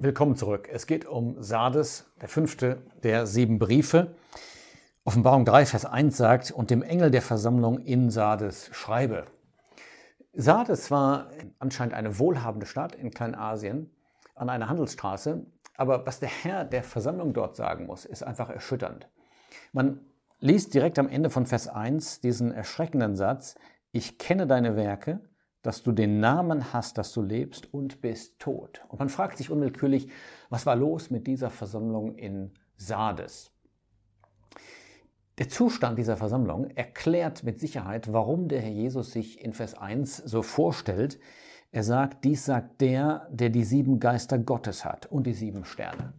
Willkommen zurück. Es geht um Sardes, der fünfte der sieben Briefe. Offenbarung 3, Vers 1 sagt, und dem Engel der Versammlung in Sardes schreibe. Sardes war anscheinend eine wohlhabende Stadt in Kleinasien an einer Handelsstraße, aber was der Herr der Versammlung dort sagen muss, ist einfach erschütternd. Man liest direkt am Ende von Vers 1 diesen erschreckenden Satz, ich kenne deine Werke, dass du den Namen hast, dass du lebst und bist tot. Und man fragt sich unwillkürlich, was war los mit dieser Versammlung in Sardes? Der Zustand dieser Versammlung erklärt mit Sicherheit, warum der Herr Jesus sich in Vers 1 so vorstellt. Er sagt, dies sagt der, der die sieben Geister Gottes hat und die sieben Sterne.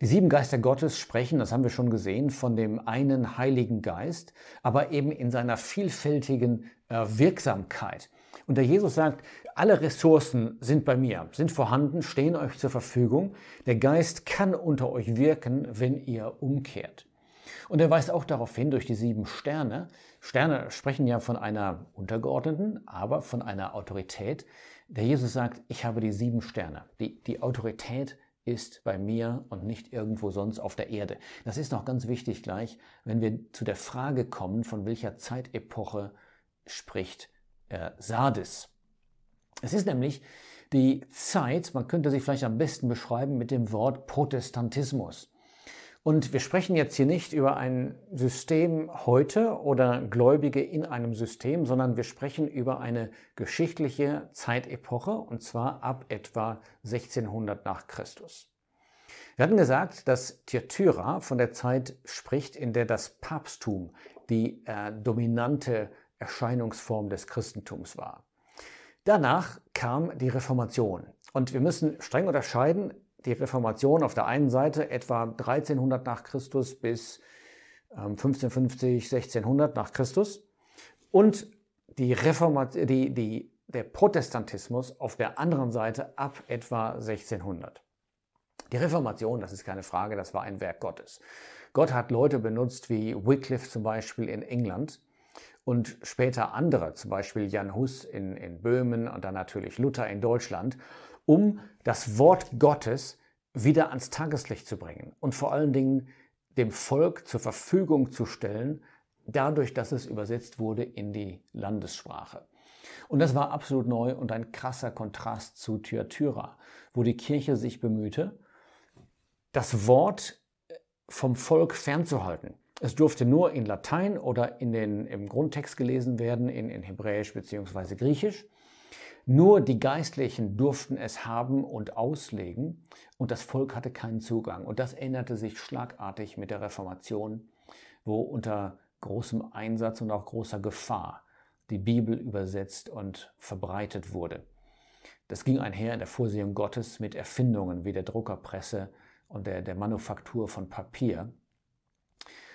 Die sieben Geister Gottes sprechen, das haben wir schon gesehen, von dem einen Heiligen Geist, aber eben in seiner vielfältigen äh, Wirksamkeit. Und der Jesus sagt, alle Ressourcen sind bei mir, sind vorhanden, stehen euch zur Verfügung. Der Geist kann unter euch wirken, wenn ihr umkehrt. Und er weist auch darauf hin, durch die sieben Sterne. Sterne sprechen ja von einer untergeordneten, aber von einer Autorität. Der Jesus sagt, ich habe die sieben Sterne. Die, die Autorität ist bei mir und nicht irgendwo sonst auf der Erde. Das ist noch ganz wichtig gleich, wenn wir zu der Frage kommen, von welcher Zeitepoche spricht äh, Sardis. Es ist nämlich die Zeit, man könnte sie vielleicht am besten beschreiben mit dem Wort Protestantismus. Und wir sprechen jetzt hier nicht über ein System heute oder Gläubige in einem System, sondern wir sprechen über eine geschichtliche Zeitepoche und zwar ab etwa 1600 nach Christus. Wir hatten gesagt, dass Thyatira von der Zeit spricht, in der das Papsttum die äh, dominante Erscheinungsform des Christentums war. Danach kam die Reformation. Und wir müssen streng unterscheiden, die Reformation auf der einen Seite etwa 1300 nach Christus bis 1550, ähm, 1600 nach Christus und die Reformation, die, die, der Protestantismus auf der anderen Seite ab etwa 1600. Die Reformation, das ist keine Frage, das war ein Werk Gottes. Gott hat Leute benutzt wie Wycliffe zum Beispiel in England, und später andere, zum Beispiel Jan Hus in, in Böhmen und dann natürlich Luther in Deutschland, um das Wort Gottes wieder ans Tageslicht zu bringen und vor allen Dingen dem Volk zur Verfügung zu stellen, dadurch, dass es übersetzt wurde in die Landessprache. Und das war absolut neu und ein krasser Kontrast zu Thyatira, wo die Kirche sich bemühte, das Wort vom Volk fernzuhalten. Es durfte nur in Latein oder in den, im Grundtext gelesen werden, in, in Hebräisch bzw. Griechisch. Nur die Geistlichen durften es haben und auslegen und das Volk hatte keinen Zugang. Und das änderte sich schlagartig mit der Reformation, wo unter großem Einsatz und auch großer Gefahr die Bibel übersetzt und verbreitet wurde. Das ging einher in der Vorsehung Gottes mit Erfindungen wie der Druckerpresse und der, der Manufaktur von Papier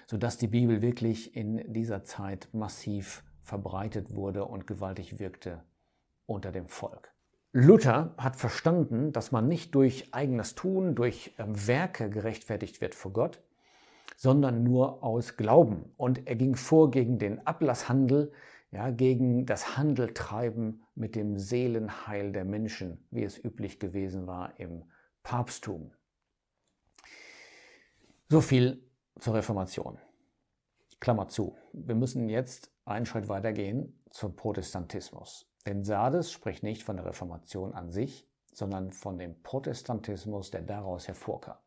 sodass die Bibel wirklich in dieser Zeit massiv verbreitet wurde und gewaltig wirkte unter dem Volk. Luther hat verstanden, dass man nicht durch eigenes Tun, durch ähm, Werke gerechtfertigt wird vor Gott, sondern nur aus Glauben. Und er ging vor gegen den Ablasshandel, ja, gegen das Handeltreiben mit dem Seelenheil der Menschen, wie es üblich gewesen war im Papsttum. So viel zur Reformation. Klammer zu. Wir müssen jetzt einen Schritt weiter gehen zum Protestantismus. Denn Sardes spricht nicht von der Reformation an sich, sondern von dem Protestantismus, der daraus hervorkam.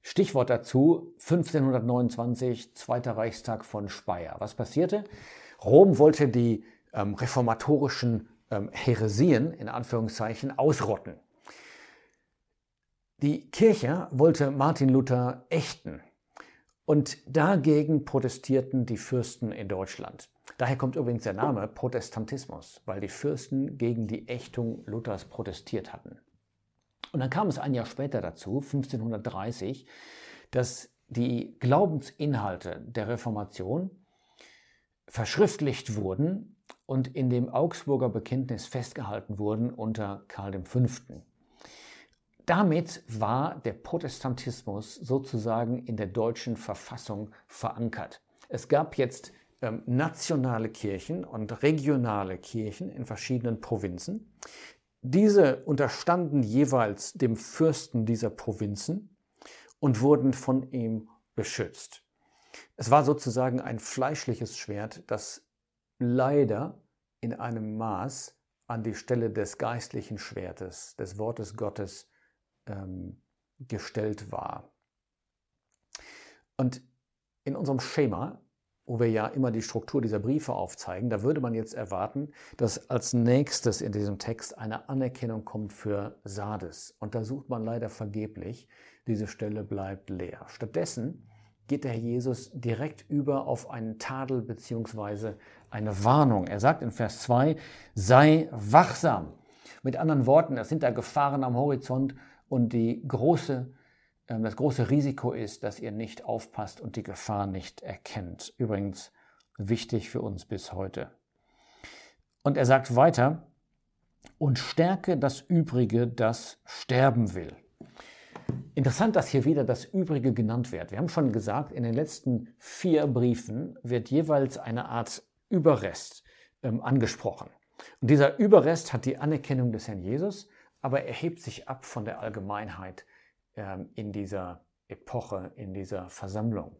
Stichwort dazu 1529, Zweiter Reichstag von Speyer. Was passierte? Rom wollte die ähm, reformatorischen ähm, Heresien in Anführungszeichen ausrotten. Die Kirche wollte Martin Luther ächten und dagegen protestierten die Fürsten in Deutschland. Daher kommt übrigens der Name Protestantismus, weil die Fürsten gegen die Ächtung Luthers protestiert hatten. Und dann kam es ein Jahr später dazu, 1530, dass die Glaubensinhalte der Reformation verschriftlicht wurden und in dem Augsburger Bekenntnis festgehalten wurden unter Karl V. Damit war der Protestantismus sozusagen in der deutschen Verfassung verankert. Es gab jetzt ähm, nationale Kirchen und regionale Kirchen in verschiedenen Provinzen. diese unterstanden jeweils dem Fürsten dieser Provinzen und wurden von ihm beschützt. Es war sozusagen ein fleischliches Schwert, das leider in einem Maß an die Stelle des geistlichen Schwertes, des Wortes Gottes ähm, gestellt war. Und in unserem Schema, wo wir ja immer die Struktur dieser Briefe aufzeigen, da würde man jetzt erwarten, dass als nächstes in diesem Text eine Anerkennung kommt für Sardes. Und da sucht man leider vergeblich. Diese Stelle bleibt leer. Stattdessen geht der Herr Jesus direkt über auf einen Tadel bzw. eine Warnung. Er sagt in Vers 2, sei wachsam. Mit anderen Worten, es sind da Gefahren am Horizont und die große, ähm, das große Risiko ist, dass ihr nicht aufpasst und die Gefahr nicht erkennt. Übrigens wichtig für uns bis heute. Und er sagt weiter, und stärke das Übrige, das sterben will. Interessant, dass hier wieder das Übrige genannt wird. Wir haben schon gesagt, in den letzten vier Briefen wird jeweils eine Art Überrest ähm, angesprochen. Und dieser Überrest hat die Anerkennung des Herrn Jesus, aber er hebt sich ab von der Allgemeinheit ähm, in dieser Epoche, in dieser Versammlung.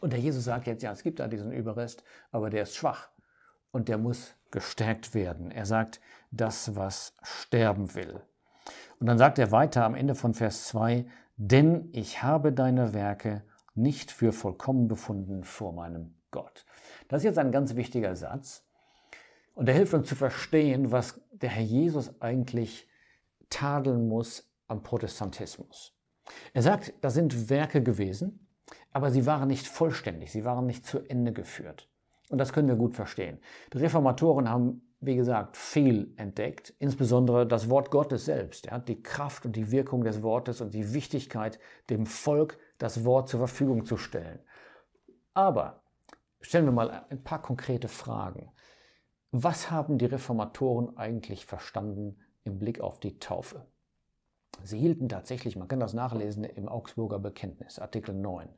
Und der Jesus sagt jetzt, ja, es gibt da diesen Überrest, aber der ist schwach und der muss gestärkt werden. Er sagt, das, was sterben will. Und dann sagt er weiter am Ende von Vers 2, denn ich habe deine Werke nicht für vollkommen befunden vor meinem Gott. Das ist jetzt ein ganz wichtiger Satz und der hilft uns zu verstehen, was der Herr Jesus eigentlich tadeln muss am Protestantismus. Er sagt, das sind Werke gewesen, aber sie waren nicht vollständig, sie waren nicht zu Ende geführt. Und das können wir gut verstehen. Die Reformatoren haben wie gesagt, viel entdeckt, insbesondere das Wort Gottes selbst, ja, die Kraft und die Wirkung des Wortes und die Wichtigkeit, dem Volk das Wort zur Verfügung zu stellen. Aber stellen wir mal ein paar konkrete Fragen. Was haben die Reformatoren eigentlich verstanden im Blick auf die Taufe? Sie hielten tatsächlich, man kann das nachlesen im Augsburger Bekenntnis, Artikel 9,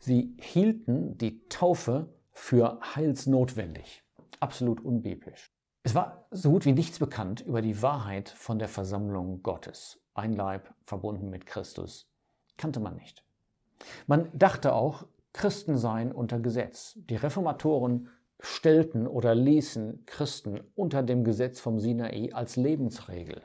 sie hielten die Taufe für heilsnotwendig, absolut unbiblisch. Es war so gut wie nichts bekannt über die Wahrheit von der Versammlung Gottes. Ein Leib verbunden mit Christus kannte man nicht. Man dachte auch, Christen seien unter Gesetz. Die Reformatoren stellten oder ließen Christen unter dem Gesetz vom Sinai als Lebensregel.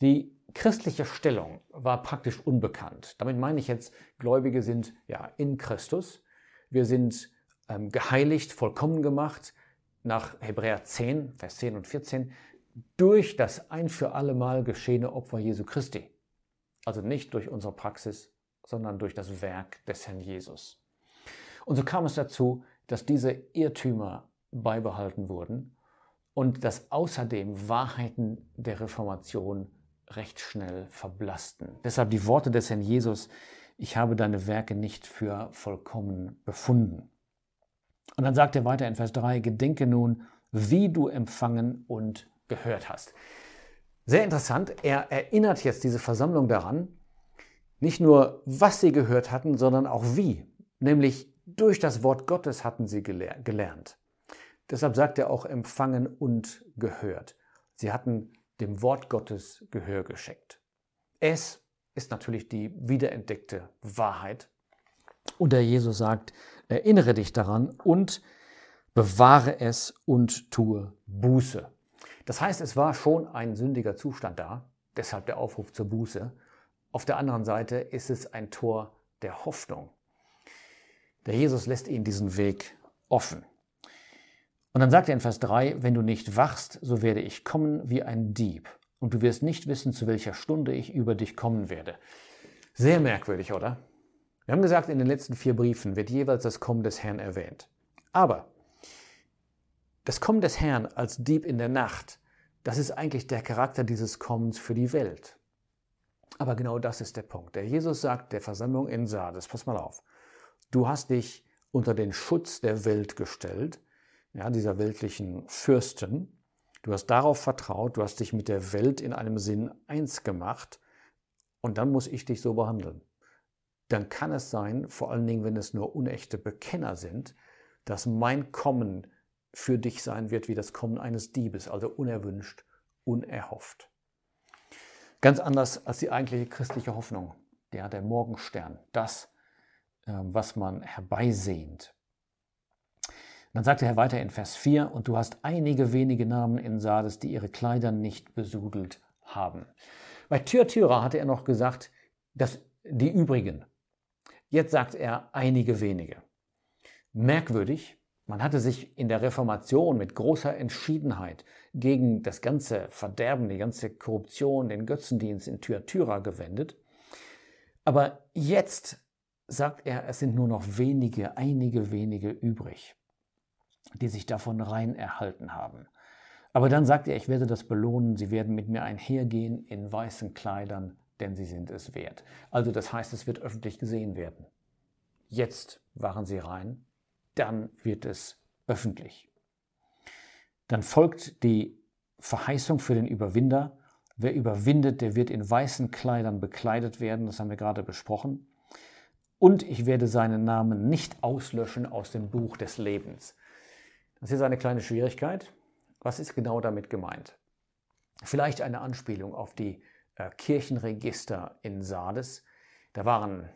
Die christliche Stellung war praktisch unbekannt. Damit meine ich jetzt, Gläubige sind ja in Christus. Wir sind ähm, geheiligt, vollkommen gemacht nach Hebräer 10, Vers 10 und 14, durch das ein für alle Mal geschehene Opfer Jesu Christi. Also nicht durch unsere Praxis, sondern durch das Werk des Herrn Jesus. Und so kam es dazu, dass diese Irrtümer beibehalten wurden und dass außerdem Wahrheiten der Reformation recht schnell verblassten. Deshalb die Worte des Herrn Jesus, ich habe deine Werke nicht für vollkommen befunden. Und dann sagt er weiter in Vers 3, gedenke nun, wie du empfangen und gehört hast. Sehr interessant, er erinnert jetzt diese Versammlung daran, nicht nur, was sie gehört hatten, sondern auch wie. Nämlich durch das Wort Gottes hatten sie gelernt. Deshalb sagt er auch empfangen und gehört. Sie hatten dem Wort Gottes Gehör geschenkt. Es ist natürlich die wiederentdeckte Wahrheit. Und der Jesus sagt, Erinnere dich daran und bewahre es und tue Buße. Das heißt, es war schon ein sündiger Zustand da, deshalb der Aufruf zur Buße. Auf der anderen Seite ist es ein Tor der Hoffnung. Der Jesus lässt ihnen diesen Weg offen. Und dann sagt er in Vers 3, wenn du nicht wachst, so werde ich kommen wie ein Dieb, und du wirst nicht wissen, zu welcher Stunde ich über dich kommen werde. Sehr merkwürdig, oder? Wir haben gesagt, in den letzten vier Briefen wird jeweils das Kommen des Herrn erwähnt. Aber das Kommen des Herrn als Dieb in der Nacht, das ist eigentlich der Charakter dieses Kommens für die Welt. Aber genau das ist der Punkt. Der Jesus sagt der Versammlung in Sardes, pass mal auf, du hast dich unter den Schutz der Welt gestellt, ja, dieser weltlichen Fürsten. Du hast darauf vertraut, du hast dich mit der Welt in einem Sinn eins gemacht und dann muss ich dich so behandeln dann kann es sein, vor allen Dingen, wenn es nur unechte Bekenner sind, dass mein Kommen für dich sein wird wie das Kommen eines Diebes, also unerwünscht unerhofft. Ganz anders als die eigentliche christliche Hoffnung, der, der Morgenstern, das, ähm, was man herbeisehnt. Dann sagt er weiter in Vers 4, und du hast einige wenige Namen in Sardes, die ihre Kleider nicht besudelt haben. Bei Thyatira hatte er noch gesagt, dass die übrigen. Jetzt sagt er einige wenige. Merkwürdig, man hatte sich in der Reformation mit großer Entschiedenheit gegen das ganze Verderben, die ganze Korruption, den Götzendienst in Thyatira gewendet. Aber jetzt sagt er, es sind nur noch wenige, einige wenige übrig, die sich davon rein erhalten haben. Aber dann sagt er, ich werde das belohnen, sie werden mit mir einhergehen in weißen Kleidern, denn sie sind es wert. Also das heißt, es wird öffentlich gesehen werden. Jetzt waren sie rein, dann wird es öffentlich. Dann folgt die Verheißung für den Überwinder. Wer überwindet, der wird in weißen Kleidern bekleidet werden, das haben wir gerade besprochen. Und ich werde seinen Namen nicht auslöschen aus dem Buch des Lebens. Das ist eine kleine Schwierigkeit. Was ist genau damit gemeint? Vielleicht eine Anspielung auf die äh, Kirchenregister in Sardes. Da waren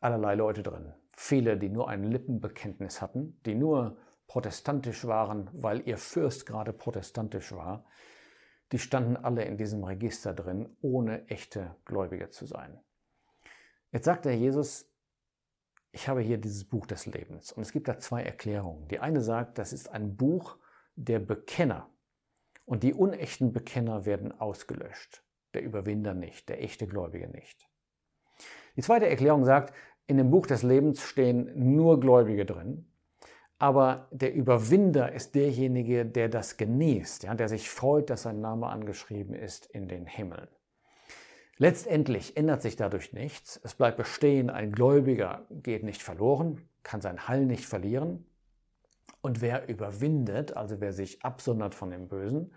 allerlei Leute drin. Viele, die nur ein Lippenbekenntnis hatten, die nur protestantisch waren, weil ihr Fürst gerade protestantisch war. Die standen alle in diesem Register drin, ohne echte Gläubige zu sein. Jetzt sagt der Jesus, ich habe hier dieses Buch des Lebens. Und es gibt da zwei Erklärungen. Die eine sagt, das ist ein Buch der Bekenner. Und die unechten Bekenner werden ausgelöscht. Der Überwinder nicht, der echte Gläubige nicht. Die zweite Erklärung sagt, in dem Buch des Lebens stehen nur Gläubige drin, aber der Überwinder ist derjenige, der das genießt, ja, der sich freut, dass sein Name angeschrieben ist in den Himmeln. Letztendlich ändert sich dadurch nichts. Es bleibt bestehen, ein Gläubiger geht nicht verloren, kann sein Heil nicht verlieren. Und wer überwindet, also wer sich absondert von dem Bösen,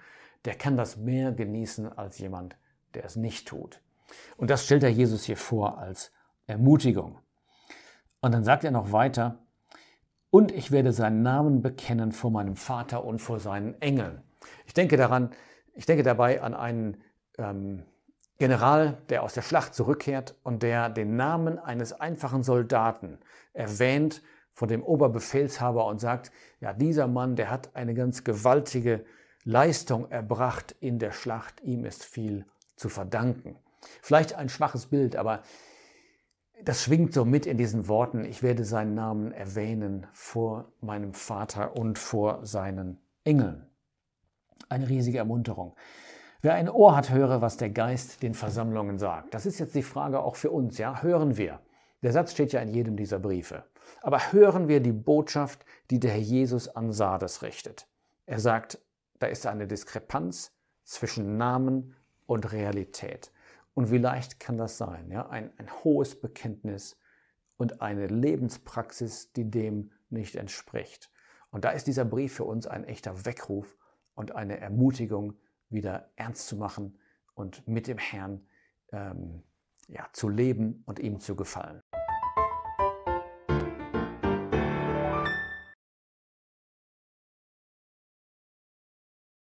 der kann das mehr genießen als jemand, der es nicht tut. Und das stellt der Jesus hier vor als Ermutigung. Und dann sagt er noch weiter, und ich werde seinen Namen bekennen vor meinem Vater und vor seinen Engeln. Ich denke daran, ich denke dabei an einen ähm, General, der aus der Schlacht zurückkehrt und der den Namen eines einfachen Soldaten erwähnt von dem Oberbefehlshaber und sagt, ja, dieser Mann, der hat eine ganz gewaltige Leistung erbracht in der Schlacht, ihm ist viel zu verdanken. Vielleicht ein schwaches Bild, aber das schwingt so mit in diesen Worten, ich werde seinen Namen erwähnen vor meinem Vater und vor seinen Engeln. Eine riesige Ermunterung. Wer ein Ohr hat, höre, was der Geist den Versammlungen sagt. Das ist jetzt die Frage auch für uns, ja? Hören wir. Der Satz steht ja in jedem dieser Briefe. Aber hören wir die Botschaft, die der Herr Jesus an Sardes richtet. Er sagt, da ist eine Diskrepanz zwischen Namen und Realität. Und wie leicht kann das sein? Ja? Ein, ein hohes Bekenntnis und eine Lebenspraxis, die dem nicht entspricht. Und da ist dieser Brief für uns ein echter Weckruf und eine Ermutigung, wieder ernst zu machen und mit dem Herrn ähm, ja, zu leben und ihm zu gefallen.